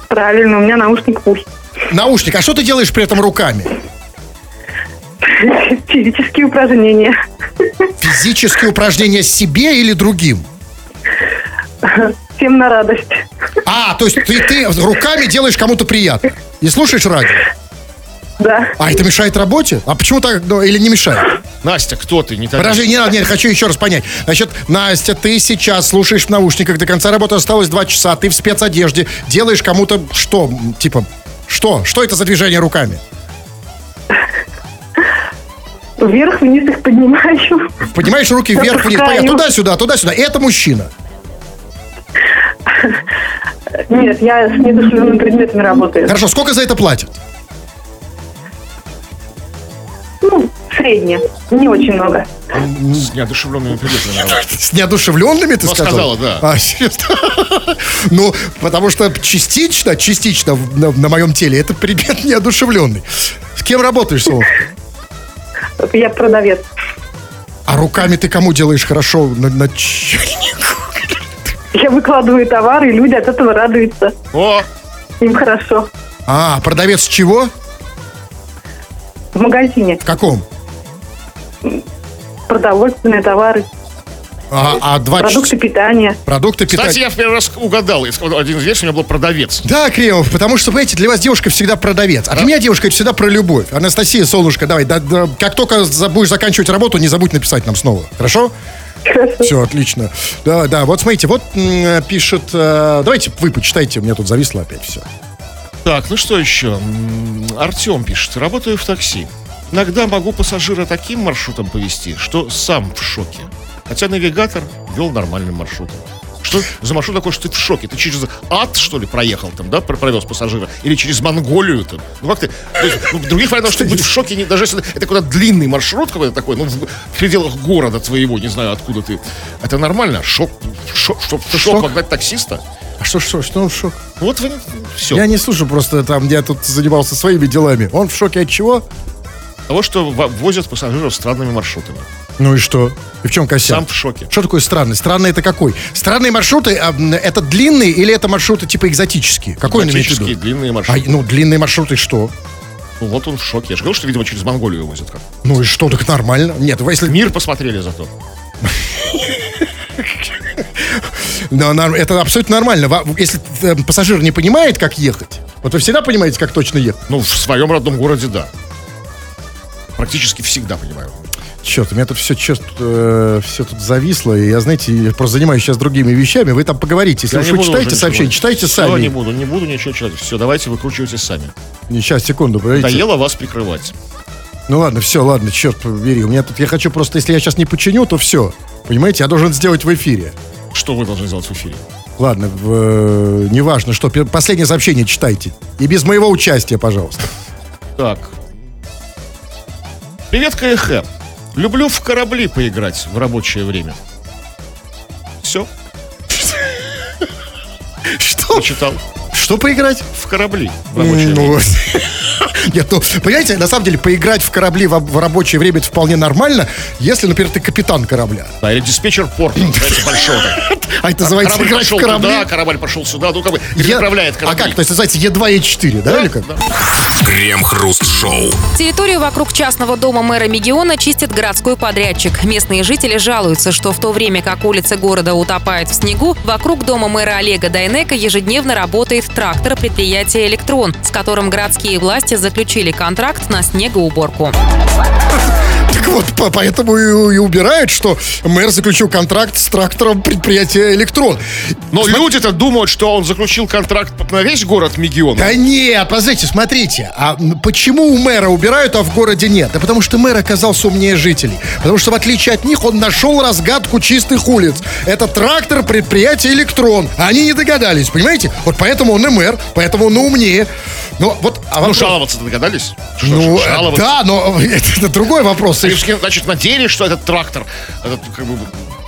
Speaker 5: Правильно, у меня наушник пусть.
Speaker 2: Наушник. А что ты делаешь при этом руками? [laughs]
Speaker 5: Физические упражнения.
Speaker 2: Физические упражнения себе или другим?
Speaker 5: Всем на радость.
Speaker 2: А, то есть ты, ты руками делаешь кому-то приятно. И слушаешь радио.
Speaker 5: Да.
Speaker 2: А это мешает работе? А почему так? Ну, или не мешает?
Speaker 1: Настя, кто ты? Не так-
Speaker 2: Подожди, не надо, нет, хочу еще раз понять. Значит, Настя, ты сейчас слушаешь в наушниках, до конца работы осталось два часа, ты в спецодежде, делаешь кому-то что? Типа, что? Что это за движение руками?
Speaker 5: Вверх-вниз их поднимаю.
Speaker 2: Поднимаешь руки вверх, вниз,
Speaker 5: Опускаю.
Speaker 2: понятно, туда-сюда, туда-сюда. Это мужчина.
Speaker 5: Нет, я с недушевленными предметами работаю.
Speaker 2: Хорошо, сколько за это платят?
Speaker 5: Ну, среднее. Не очень много.
Speaker 1: С неодушевленными предметами. наверное.
Speaker 2: С неодушевленными, ты сказал?
Speaker 1: сказала, да.
Speaker 2: А, серьезно? [laughs] ну, потому что частично, частично на, на моем теле это предмет [laughs] неодушевленный. С кем работаешь, Солнышко?
Speaker 5: Я продавец.
Speaker 2: А руками ты кому делаешь хорошо на, начальнику?
Speaker 5: Я выкладываю товары, и люди от этого радуются.
Speaker 1: О,
Speaker 5: Им хорошо.
Speaker 2: А, продавец чего?
Speaker 5: В магазине
Speaker 2: В каком?
Speaker 5: продовольственные товары,
Speaker 2: А, а два
Speaker 5: продукты
Speaker 2: ч-
Speaker 5: питания.
Speaker 2: продукты
Speaker 1: кстати,
Speaker 2: питания.
Speaker 1: я в первый раз угадал. Я сказал, Один из версий у меня был продавец.
Speaker 2: Да, Кремов, потому что, понимаете, для вас девушка всегда продавец. А для меня девушка это всегда про любовь. Анастасия, солнышко, давай, да- да, как только будешь заканчивать работу, не забудь написать нам снова. Хорошо? Все, отлично. Да, да, вот смотрите, вот пишет... э, давайте вы почитайте, у меня тут зависло опять все.
Speaker 1: Так, ну что еще? Артем пишет. Работаю в такси. Иногда могу пассажира таким маршрутом повести, что сам в шоке. Хотя навигатор вел нормальным маршрутом. Что за маршрут такой, что ты в шоке? Ты через ад, что ли, проехал там, да, про- провез пассажира? Или через Монголию там? Ну как ты? То есть, ну, других вариантов, чтобы быть в шоке, не- даже если это куда-то длинный маршрут какой-то такой, ну, в, в пределах города твоего, не знаю, откуда ты. Это нормально. Шок, шок, в шок,
Speaker 2: Шок?
Speaker 1: погнать таксиста.
Speaker 2: А что, что, что он в шоке?
Speaker 1: Вот вы, все.
Speaker 2: Я не слушаю, просто там я тут занимался своими делами. Он в шоке от чего?
Speaker 1: Того, что во- возят пассажиров странными маршрутами.
Speaker 2: Ну и что? И в чем косяк?
Speaker 1: Сам в шоке.
Speaker 2: Что такое странный? Странный это какой? Странные маршруты, а, это длинные или это маршруты типа экзотические? Какой?
Speaker 1: Экзотические длинные
Speaker 2: А,
Speaker 1: маршруты.
Speaker 2: ну, длинные маршруты что?
Speaker 1: Ну, вот он в шоке. Я же говорил, что, видимо, через Монголию возят как.
Speaker 2: Ну и что, так нормально. Нет, вы если...
Speaker 1: Мир посмотрели зато.
Speaker 2: Но это абсолютно нормально. Если э, пассажир не понимает, как ехать, вот вы всегда понимаете, как точно ехать.
Speaker 1: Ну, в своем родном городе, да. Практически всегда понимаю.
Speaker 2: Черт, у меня тут все, черт, э, все тут зависло, и я, знаете, я просто занимаюсь сейчас другими вещами, вы там поговорите. Если
Speaker 1: Я
Speaker 2: уж вы читаете сообщение,
Speaker 1: ничего.
Speaker 2: читайте
Speaker 1: Всё,
Speaker 2: сами.
Speaker 1: не буду, не буду ничего читать. Все, давайте выкручивайтесь сами.
Speaker 2: Не, Сейчас, секунду, подождите.
Speaker 1: Доело вас прикрывать.
Speaker 2: Ну ладно, все, ладно, черт побери. У меня тут, я хочу просто, если я сейчас не починю, то все. Понимаете, я должен сделать в эфире.
Speaker 1: Что вы должны сделать в эфире?
Speaker 2: Ладно, в, э, неважно, что. Последнее сообщение читайте. И без моего участия, пожалуйста.
Speaker 1: Так. Привет, КХ. Люблю в корабли поиграть в рабочее время. Все, [laughs]
Speaker 2: Что?
Speaker 1: почитал.
Speaker 2: Что поиграть?
Speaker 1: В корабли в рабочее
Speaker 2: Ну,
Speaker 1: время. [laughs]
Speaker 2: Нет, ну, понимаете, на самом деле, поиграть в корабли в, в рабочее время это вполне нормально, если, например, ты капитан корабля.
Speaker 1: Да, или диспетчер порта, знаете, большого. [laughs]
Speaker 2: А это называется
Speaker 1: Корабль
Speaker 2: играть в
Speaker 1: пошел
Speaker 2: корабли.
Speaker 1: туда, корабль пошел сюда, ну как бы переправляет
Speaker 2: А
Speaker 1: корабли.
Speaker 2: как? То есть называется Е2, Е4, да? или как?
Speaker 1: Да.
Speaker 3: Крем-хруст-шоу.
Speaker 4: Территорию вокруг частного дома мэра Мегиона чистит городской подрядчик. Местные жители жалуются, что в то время как улицы города утопают в снегу, вокруг дома мэра Олега Дайнека ежедневно работает трактор предприятия «Электрон», с которым городские власти заключили контракт на снегоуборку.
Speaker 2: Так вот, по- поэтому и, и убирают, что мэр заключил контракт с трактором предприятия «Электрон».
Speaker 1: Но люди-то думают, что он заключил контракт на весь город Мегион.
Speaker 2: Да нет, подождите, смотрите. А почему у мэра убирают, а в городе нет? Да потому что мэр оказался умнее жителей. Потому что, в отличие от них, он нашел разгадку чистых улиц. Это трактор предприятия «Электрон». Они не догадались, понимаете? Вот поэтому он и мэр, поэтому он и умнее. Но вот... А
Speaker 1: Ну,
Speaker 2: вопрос-
Speaker 1: жаловаться догадались? Что
Speaker 2: Ну, э,
Speaker 1: жаловаться.
Speaker 2: да, но это, [laughs] это другой вопрос.
Speaker 1: Они, значит, надеялись, что этот трактор этот, как бы,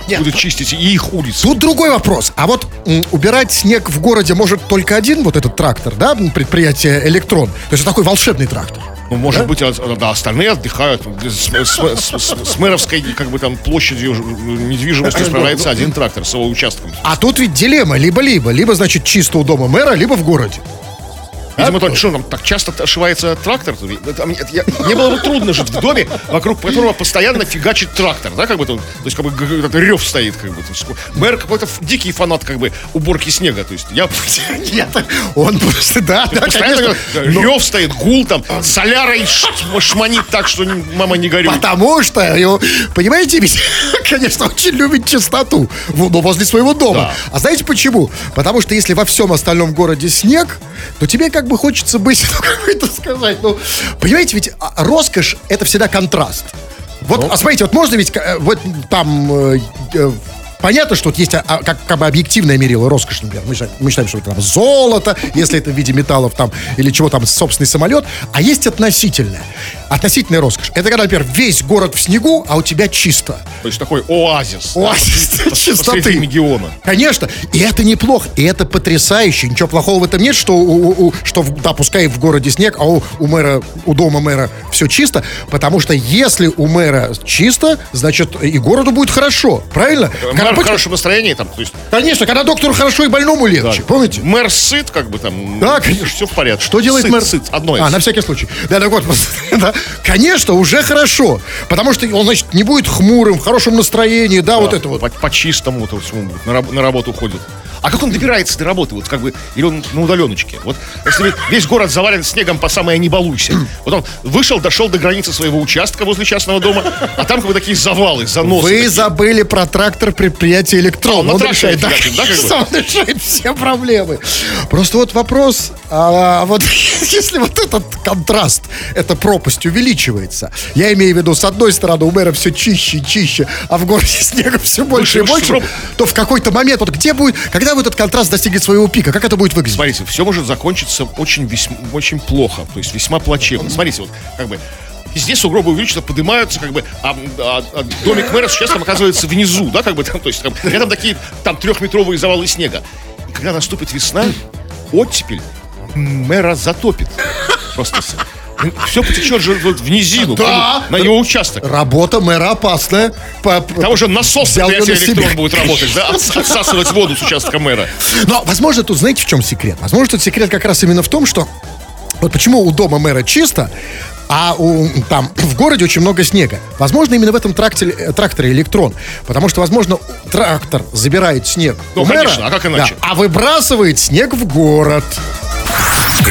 Speaker 2: Нет.
Speaker 1: будет чистить и их улицы.
Speaker 2: Тут другой вопрос. А вот м, убирать снег в городе может только один вот этот трактор, да, предприятие «Электрон». То есть это такой волшебный трактор.
Speaker 1: Ну, может быть, а- да, остальные отдыхают. С, с- с- с- мэровской, как бы там, площадью недвижимости справляется один трактор с его участком.
Speaker 2: А тут ведь дилемма либо-либо. Либо, значит, чисто у дома мэра, либо в городе.
Speaker 1: Видимо, то, что там так часто ошивается трактор. Там, это я- мне было бы трудно жить в доме, вокруг которого постоянно фигачит трактор, да, как бы там, то есть как бы этот рев стоит, как бы. То есть, мэр какой-то дикий фанат, как бы, уборки снега. То есть я [laughs]
Speaker 2: Нет, он просто, да, да,
Speaker 1: постоянно
Speaker 2: конечно. Но-
Speaker 1: рев стоит, гул там, солярой ш- шманит так, что мама не горюй.
Speaker 2: Потому что, понимаете, ведь, [laughs] конечно, очень любит чистоту в- ну, возле своего дома.
Speaker 1: Да.
Speaker 2: А знаете почему? Потому что если во всем остальном городе снег, то тебе как бы хочется быть, ну, как бы это [laughs] сказать, ну, понимаете, ведь а, роскошь — это всегда контраст. Вот, а смотрите, вот можно ведь, э, вот там, э, э, Понятно, что вот есть а, а, как, как бы объективное мерило роскошь, например. Мы считаем, мы считаем, что это там золото, если это в виде металлов там, или чего там, собственный самолет. А есть относительное. Относительная роскошь. Это когда, например, весь город в снегу, а у тебя чисто.
Speaker 1: То есть такой оазис.
Speaker 2: Оазис
Speaker 1: да,
Speaker 2: чистоты.
Speaker 1: региона.
Speaker 2: Конечно, и это неплохо, и это потрясающе. Ничего плохого в этом нет, что, у- у- что да, пускай в городе снег, а у, у мэра, у дома мэра все чисто, потому что если у мэра чисто, значит и городу будет хорошо, правильно? Когда
Speaker 1: Мэр в
Speaker 2: будет-
Speaker 1: хорошем настроении там, то есть
Speaker 2: Конечно, когда доктору хорошо и больному легче, помните?
Speaker 1: мэр сыт, как бы там.
Speaker 2: Да, конечно.
Speaker 1: Все в порядке.
Speaker 2: Что делает
Speaker 1: Сыт,
Speaker 2: мэр?
Speaker 1: Сыт, одно
Speaker 2: А, на всякий случай. Да, [laughs] да, вот. да. Конечно, уже хорошо. Потому что он, значит, не будет хмурым, в хорошем настроении, да, вот это вот.
Speaker 1: По, по чистому то на, на работу ходит. А как он добирается до работы? Вот как бы, или он на удаленочке? Вот если весь город завален снегом по самое не балуйся. Вот он вышел, дошел до границы своего участка возле частного дома, а там как бы такие завалы, заносы.
Speaker 2: Вы
Speaker 1: такие.
Speaker 2: забыли про трактор предприятия «Электрон».
Speaker 1: А, он
Speaker 2: Он решает, да,
Speaker 1: да,
Speaker 2: он решает все проблемы. Просто вот вопрос, а, вот [laughs] если вот этот контраст, эта пропасть увеличивается, я имею в виду, с одной стороны, у мэра все чище и чище, а в городе [laughs] снега все больше и
Speaker 1: выше
Speaker 2: больше,
Speaker 1: проб-
Speaker 2: то в какой-то момент, вот где будет, когда вот этот контраст достигнет своего пика, как это будет выглядеть?
Speaker 1: Смотрите, все может закончиться очень, весьма, очень плохо, то есть весьма плачевно. Смотрите, вот как бы Везде сугробы увеличенно поднимаются, как бы, а, а- а домик мэра сейчас там оказывается внизу, да, как бы там, то есть там, рядом такие там трехметровые завалы снега. И когда наступит весна, оттепель мэра затопит. Просто все потечет же в низину,
Speaker 2: Да.
Speaker 1: на его участок.
Speaker 2: Работа мэра опасная. По-
Speaker 1: Там уже насос
Speaker 2: себя.
Speaker 1: электрон будет работать, да, отс- отсасывать воду с участка мэра.
Speaker 2: Но, возможно, тут знаете, в чем секрет? Возможно, тут секрет как раз именно в том, что вот почему у дома мэра чисто, а у, там в городе очень много снега. Возможно, именно в этом тракторе, э, тракторе электрон. Потому что, возможно, трактор забирает снег
Speaker 1: Ну,
Speaker 2: у мэра,
Speaker 1: конечно, а как иначе?
Speaker 2: да, а выбрасывает снег в город.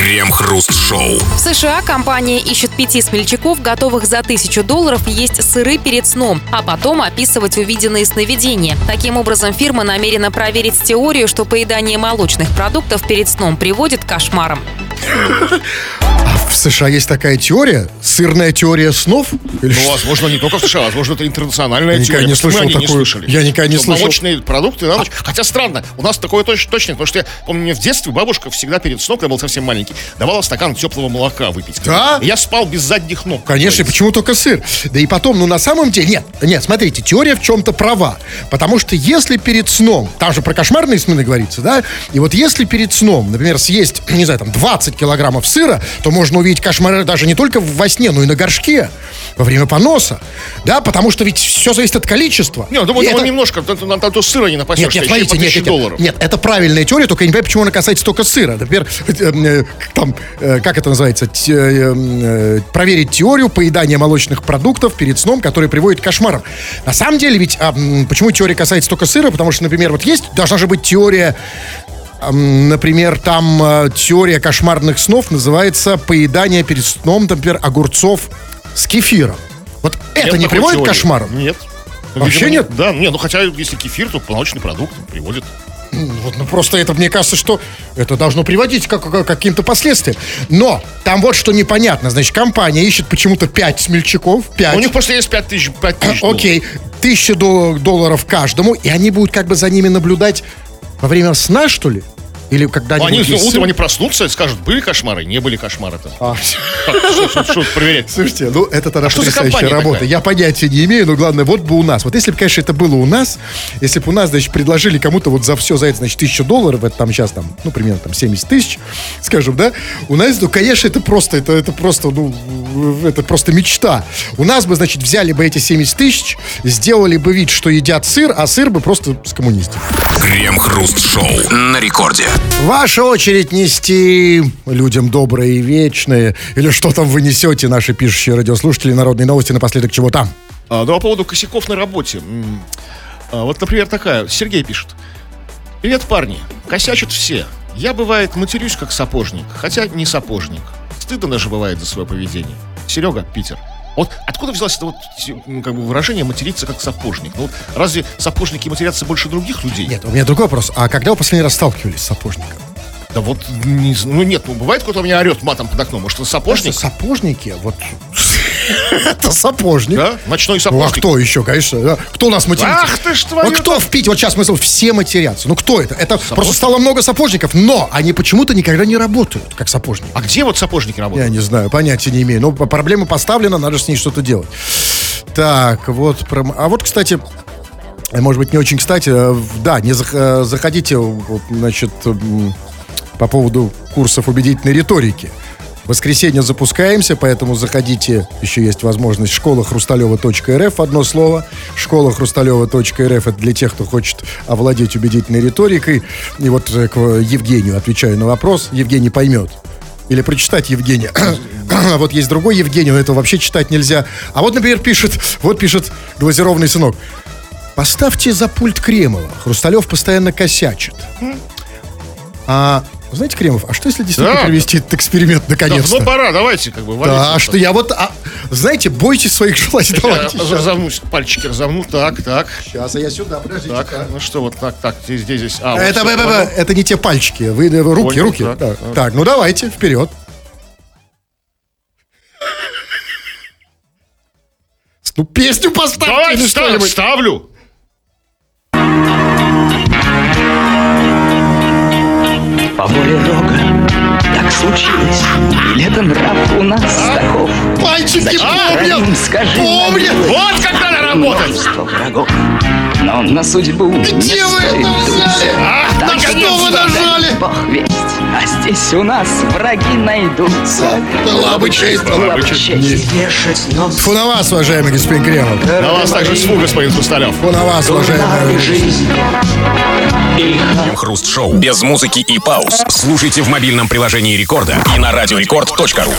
Speaker 3: Крем-хруст-шоу.
Speaker 4: В США компания ищет пяти смельчаков, готовых за тысячу долларов есть сыры перед сном, а потом описывать увиденные сновидения. Таким образом, фирма намерена проверить теорию, что поедание молочных продуктов перед сном приводит к кошмарам. [laughs]
Speaker 2: В США есть такая теория, сырная теория снов. Или
Speaker 1: Ну,
Speaker 2: что?
Speaker 1: возможно, не только в США, возможно, это интернациональная
Speaker 2: Я никогда
Speaker 1: теория.
Speaker 2: не слышал
Speaker 1: они не
Speaker 2: такую.
Speaker 1: слышали?
Speaker 2: Я никогда не слышал.
Speaker 1: Молочные продукты на ночь. Хотя странно, у нас такое точно, точно потому что я помню, мне в детстве бабушка всегда перед сном, когда я был совсем маленький, давала стакан теплого молока выпить.
Speaker 2: Да?
Speaker 1: Я спал без задних ног.
Speaker 2: Конечно, и почему только сыр? Да и потом, ну на самом деле, нет, нет, смотрите, теория в чем-то права. Потому что если перед сном, там же про кошмарные сны говорится, да? И вот если перед сном, например, съесть, не знаю, там 20 килограммов сыра, то можно увидеть кошмары даже не только во сне, но и на горшке во время поноса. Да, потому что ведь все зависит от количества.
Speaker 1: Не, ну, думаю,
Speaker 2: это-
Speaker 1: немножко, там то сыра не напасешься,
Speaker 2: нет, нет, смотрите, нет,
Speaker 1: 1000
Speaker 2: нет, нет,
Speaker 1: долларов.
Speaker 2: нет, это правильная теория, только я не понимаю, почему она касается только сыра. Например, э, э, там, э, как это называется, э, э, проверить теорию поедания молочных продуктов перед сном, который приводит к кошмарам. На самом деле, ведь, а, почему теория касается только сыра? Потому что, например, вот есть, должна же быть теория Например, там э, теория кошмарных снов называется поедание перед сном, например, огурцов с кефиром. Вот это
Speaker 1: Нет
Speaker 2: не
Speaker 1: такой
Speaker 2: приводит к
Speaker 1: теории.
Speaker 2: кошмарам?
Speaker 1: Нет.
Speaker 2: Вообще
Speaker 1: Видимо,
Speaker 2: нет?
Speaker 1: Да, нет, ну хотя если кефир, то молочный продукт приводит.
Speaker 2: Вот, ну просто это, мне кажется, что это должно приводить к, к- к каким-то последствиям. Но там вот что непонятно. Значит, компания ищет почему-то 5 смельчаков. 5.
Speaker 1: У них просто есть 5 тысяч, 5 тысяч долларов.
Speaker 2: Окей. Тысяча дол- долларов каждому. И они будут как бы за ними наблюдать во время сна, что ли? Или когда
Speaker 1: Ну,
Speaker 2: они, есть
Speaker 1: утром они проснутся и скажут, были кошмары, не были кошмары там.
Speaker 2: А,
Speaker 1: что- проверять?
Speaker 2: Слушайте, ну это тогда
Speaker 1: за
Speaker 2: потрясающая работа.
Speaker 1: такая?
Speaker 2: Я понятия не имею, но главное, вот бы у нас. Вот если бы, конечно, это было у нас, если бы у нас, значит, предложили кому-то вот за все за это, значит, тысячу долларов, это там сейчас там, ну, примерно там 70 тысяч, скажем, да, у нас, ну, конечно, это просто, это, это просто, ну, это просто мечта. У нас бы, значит, взяли бы эти 70 тысяч, сделали бы вид, что едят сыр, а сыр бы просто скоммунистил.
Speaker 3: Крем-хруст-шоу на рекорде.
Speaker 2: Ваша очередь нести людям доброе и вечное. Или что там вы несете, наши пишущие радиослушатели, народные новости, напоследок чего там?
Speaker 1: А, ну, по поводу косяков на работе. А, вот, например, такая. Сергей пишет. Привет, парни. Косячат все. Я, бывает, матерюсь как сапожник, хотя не сапожник. Стыдно даже бывает за свое поведение. Серега, Питер. Вот откуда взялось это вот как бы выражение материться как сапожник? Ну, вот разве сапожники матерятся больше других людей?
Speaker 2: Нет, у меня другой вопрос. А когда вы последний раз сталкивались с сапожником?
Speaker 1: Да вот, не ну нет, ну бывает, кто-то у меня орет матом под окном, может, это сапожник?
Speaker 2: Сапожники, вот... [laughs] Это сапожник.
Speaker 1: Да? Ночной
Speaker 2: Ну, а
Speaker 1: сапожник.
Speaker 2: кто еще, конечно? да? Кто нас матерится?
Speaker 1: Ах ты ж твою
Speaker 2: Вот кто в Питере? Вот сейчас смысл, все матерятся. Ну, кто это? Это просто стало много сапожников, но они почему-то никогда не работают, как сапожники.
Speaker 1: А где вот сапожники
Speaker 2: Я
Speaker 1: работают?
Speaker 2: не знаю, понятия не имею. Но п- проблема поставлена, надо с ней что-то делать. Так, вот. про- А вот, кстати, может быть, не очень кстати. э, Да, не э, заходите, значит, по поводу курсов убедительной риторики. В воскресенье запускаемся, поэтому заходите, еще есть возможность, школа хрусталева.рф, одно слово. Школа хрусталева.рф, это для тех, кто хочет овладеть убедительной риторикой. И вот э, к Евгению отвечаю на вопрос, Евгений поймет. Или прочитать Евгения. А [coughs] вот есть другой Евгений, но этого вообще читать нельзя. А вот, например, пишет, вот пишет глазированный сынок. Поставьте за пульт Кремова. Хрусталев постоянно косячит. А, знаете, Кремов, а что если действительно
Speaker 1: Да.
Speaker 2: провести этот эксперимент наконец-то?
Speaker 1: Давно пора, давайте, как бы,
Speaker 2: Да,
Speaker 1: валите.
Speaker 2: что я вот, а, знаете, бойтесь своих желаний.
Speaker 1: Я
Speaker 2: Давайте, сейчас,
Speaker 1: разомнусь, пальчики разомну, так, так,
Speaker 2: Сейчас, а я сюда, подождите.
Speaker 1: так, ну что, вот так, так, здесь, здесь. А, вот
Speaker 2: Это, б- б- это не те пальчики, вы э, руки,
Speaker 1: Понял,
Speaker 2: руки.
Speaker 1: так,
Speaker 2: Так,
Speaker 1: так.
Speaker 2: так, ну давайте, вперед. Ну, песню поставьте или
Speaker 1: ста-
Speaker 2: что-нибудь.
Speaker 1: ставлю.
Speaker 6: По воле Рога так случилось, или это нрав у нас таков.
Speaker 2: Пальчики помнят,
Speaker 6: скажи,
Speaker 2: помнят.
Speaker 1: Вот как надо работать.
Speaker 6: врагов. Но на судьбу не
Speaker 2: Где вы
Speaker 6: стоит
Speaker 2: это взяли?
Speaker 1: Ах,
Speaker 6: Так
Speaker 2: на что вы нажали?
Speaker 6: Бог весть, а здесь у нас враги найдутся.
Speaker 2: Была бы честь,
Speaker 6: Была бы честь.
Speaker 2: Фу на вас, уважаемый господин Кремов.
Speaker 1: На вас также сву, господин Хрусталев.
Speaker 2: Фу на вас, уважаемый.
Speaker 6: жизнь.
Speaker 3: Крем-хруст шоу без музыки и пауз. Слушайте в мобильном приложении Рекорда и на радиорекорд.ру.